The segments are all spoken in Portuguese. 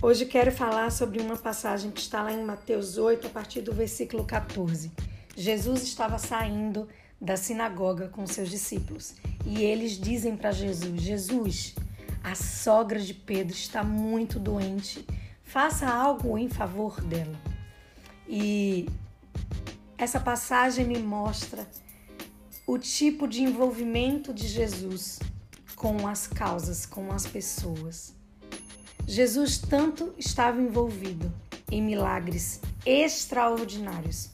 Hoje quero falar sobre uma passagem que está lá em Mateus 8, a partir do versículo 14. Jesus estava saindo da sinagoga com seus discípulos e eles dizem para Jesus: Jesus, a sogra de Pedro está muito doente, faça algo em favor dela. E essa passagem me mostra o tipo de envolvimento de Jesus com as causas, com as pessoas. Jesus tanto estava envolvido em milagres extraordinários,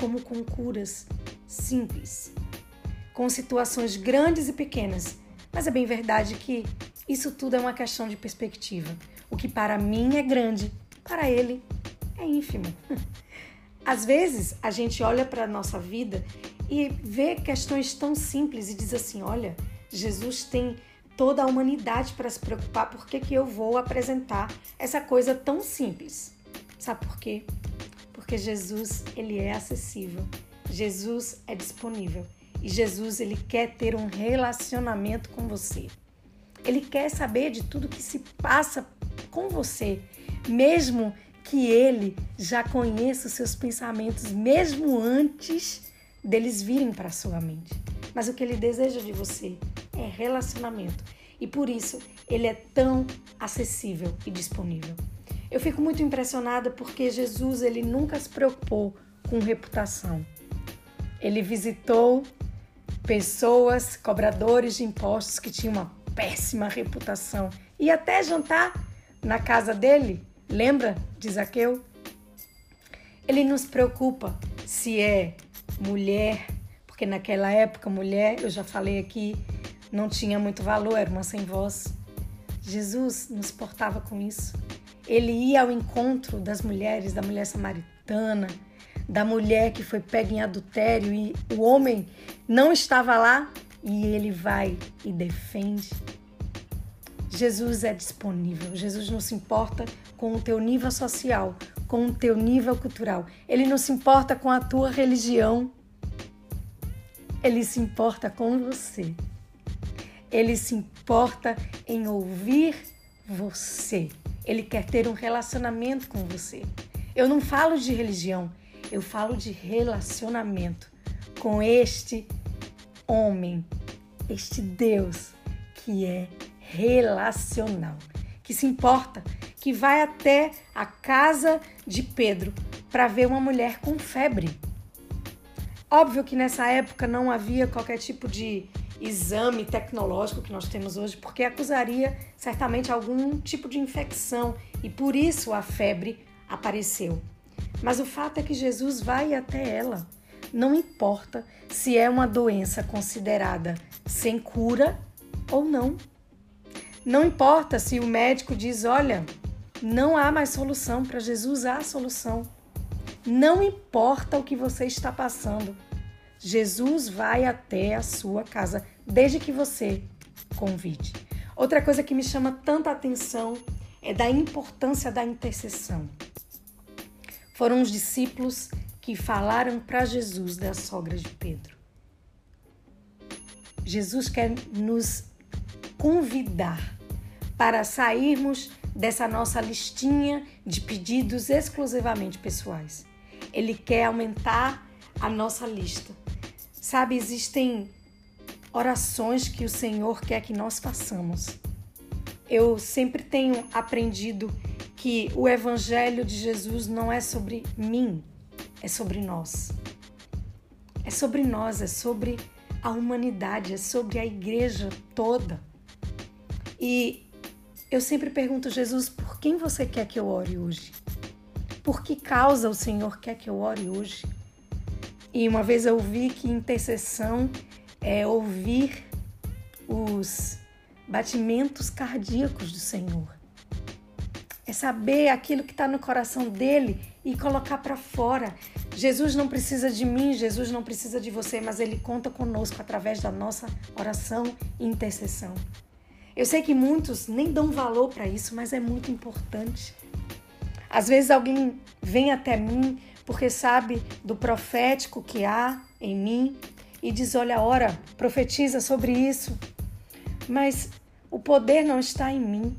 como com curas simples, com situações grandes e pequenas. Mas é bem verdade que isso tudo é uma questão de perspectiva. O que para mim é grande, para ele é ínfimo. Às vezes a gente olha para a nossa vida e vê questões tão simples e diz assim: olha, Jesus tem toda a humanidade para se preocupar, por que, que eu vou apresentar essa coisa tão simples? Sabe por quê? Porque Jesus, ele é acessível. Jesus é disponível. E Jesus, ele quer ter um relacionamento com você. Ele quer saber de tudo que se passa com você, mesmo que ele já conheça os seus pensamentos, mesmo antes deles virem para sua mente. Mas o que ele deseja de você é relacionamento. E por isso ele é tão acessível e disponível. Eu fico muito impressionada porque Jesus ele nunca se preocupou com reputação. Ele visitou pessoas, cobradores de impostos que tinham uma péssima reputação e até jantar na casa dele. Lembra de Zaqueu? Ele nos preocupa se é mulher, porque naquela época mulher, eu já falei aqui, não tinha muito valor, era uma sem voz. Jesus nos portava com isso. Ele ia ao encontro das mulheres, da mulher samaritana, da mulher que foi pega em adultério e o homem não estava lá e ele vai e defende. Jesus é disponível. Jesus não se importa com o teu nível social, com o teu nível cultural. Ele não se importa com a tua religião. Ele se importa com você. Ele se importa em ouvir você. Ele quer ter um relacionamento com você. Eu não falo de religião, eu falo de relacionamento com este homem, este Deus que é relacional, que se importa, que vai até a casa de Pedro para ver uma mulher com febre. Óbvio que nessa época não havia qualquer tipo de exame tecnológico que nós temos hoje, porque acusaria certamente algum tipo de infecção e por isso a febre apareceu. Mas o fato é que Jesus vai até ela. Não importa se é uma doença considerada sem cura ou não. Não importa se o médico diz: olha, não há mais solução. Para Jesus há solução. Não importa o que você está passando. Jesus vai até a sua casa, desde que você convide. Outra coisa que me chama tanta atenção é da importância da intercessão. Foram os discípulos que falaram para Jesus da sogra de Pedro. Jesus quer nos convidar para sairmos dessa nossa listinha de pedidos exclusivamente pessoais. Ele quer aumentar a nossa lista Sabe, existem orações que o Senhor quer que nós façamos. Eu sempre tenho aprendido que o Evangelho de Jesus não é sobre mim, é sobre nós. É sobre nós, é sobre a humanidade, é sobre a igreja toda. E eu sempre pergunto, Jesus, por quem você quer que eu ore hoje? Por que causa o Senhor quer que eu ore hoje? E uma vez eu vi que intercessão é ouvir os batimentos cardíacos do Senhor. É saber aquilo que está no coração dele e colocar para fora. Jesus não precisa de mim, Jesus não precisa de você, mas ele conta conosco através da nossa oração e intercessão. Eu sei que muitos nem dão valor para isso, mas é muito importante. Às vezes alguém vem até mim porque sabe do profético que há em mim e diz: Olha, ora, profetiza sobre isso. Mas o poder não está em mim.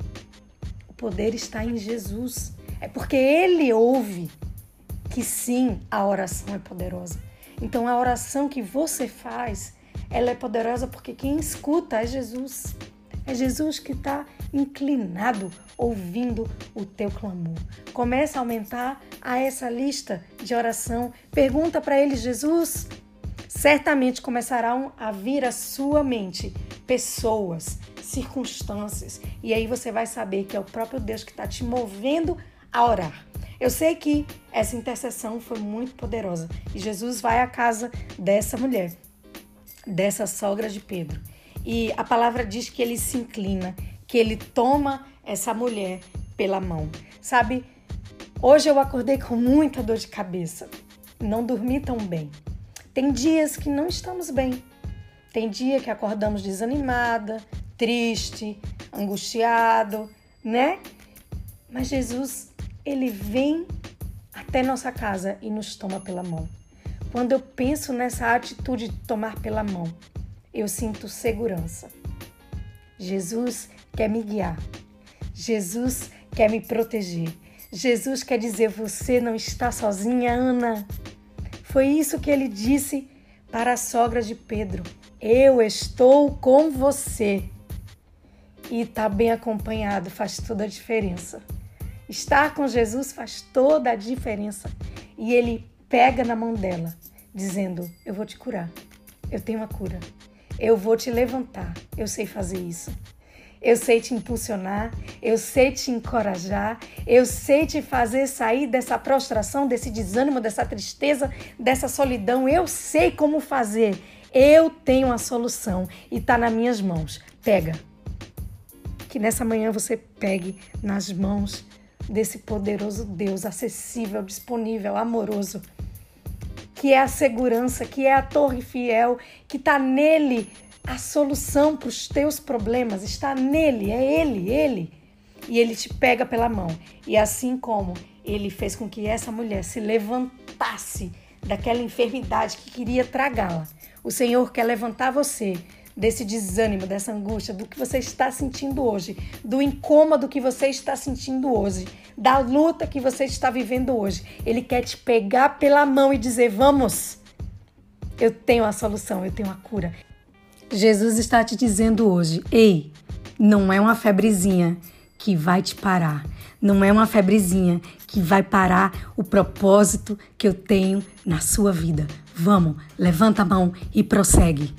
O poder está em Jesus. É porque ele ouve que sim, a oração é poderosa. Então a oração que você faz, ela é poderosa porque quem escuta é Jesus. É Jesus que está inclinado ouvindo o teu clamor. Começa a aumentar a essa lista de oração. Pergunta para ele, Jesus. Certamente começarão a vir à sua mente pessoas, circunstâncias, e aí você vai saber que é o próprio Deus que está te movendo a orar. Eu sei que essa intercessão foi muito poderosa e Jesus vai à casa dessa mulher, dessa sogra de Pedro. E a palavra diz que ele se inclina, que ele toma essa mulher pela mão. Sabe, hoje eu acordei com muita dor de cabeça, não dormi tão bem. Tem dias que não estamos bem. Tem dia que acordamos desanimada, triste, angustiado, né? Mas Jesus, ele vem até nossa casa e nos toma pela mão. Quando eu penso nessa atitude de tomar pela mão, eu sinto segurança. Jesus quer me guiar. Jesus quer me proteger. Jesus quer dizer: você não está sozinha, Ana. Foi isso que ele disse para a sogra de Pedro: Eu estou com você. E estar tá bem acompanhado faz toda a diferença. Estar com Jesus faz toda a diferença. E ele pega na mão dela, dizendo: Eu vou te curar. Eu tenho a cura. Eu vou te levantar. Eu sei fazer isso. Eu sei te impulsionar, eu sei te encorajar, eu sei te fazer sair dessa prostração, desse desânimo, dessa tristeza, dessa solidão. Eu sei como fazer. Eu tenho a solução e está nas minhas mãos. Pega. Que nessa manhã você pegue nas mãos desse poderoso Deus acessível, disponível, amoroso, que é a segurança, que é a torre fiel, que está nele a solução para os teus problemas, está nele, é ele, ele. E ele te pega pela mão. E assim como ele fez com que essa mulher se levantasse daquela enfermidade que queria tragá-la, o Senhor quer levantar você desse desânimo, dessa angústia, do que você está sentindo hoje, do incômodo que você está sentindo hoje, da luta que você está vivendo hoje. Ele quer te pegar pela mão e dizer: Vamos, eu tenho a solução, eu tenho a cura. Jesus está te dizendo hoje: Ei, não é uma febrezinha que vai te parar. Não é uma febrezinha que vai parar o propósito que eu tenho na sua vida. Vamos, levanta a mão e prossegue.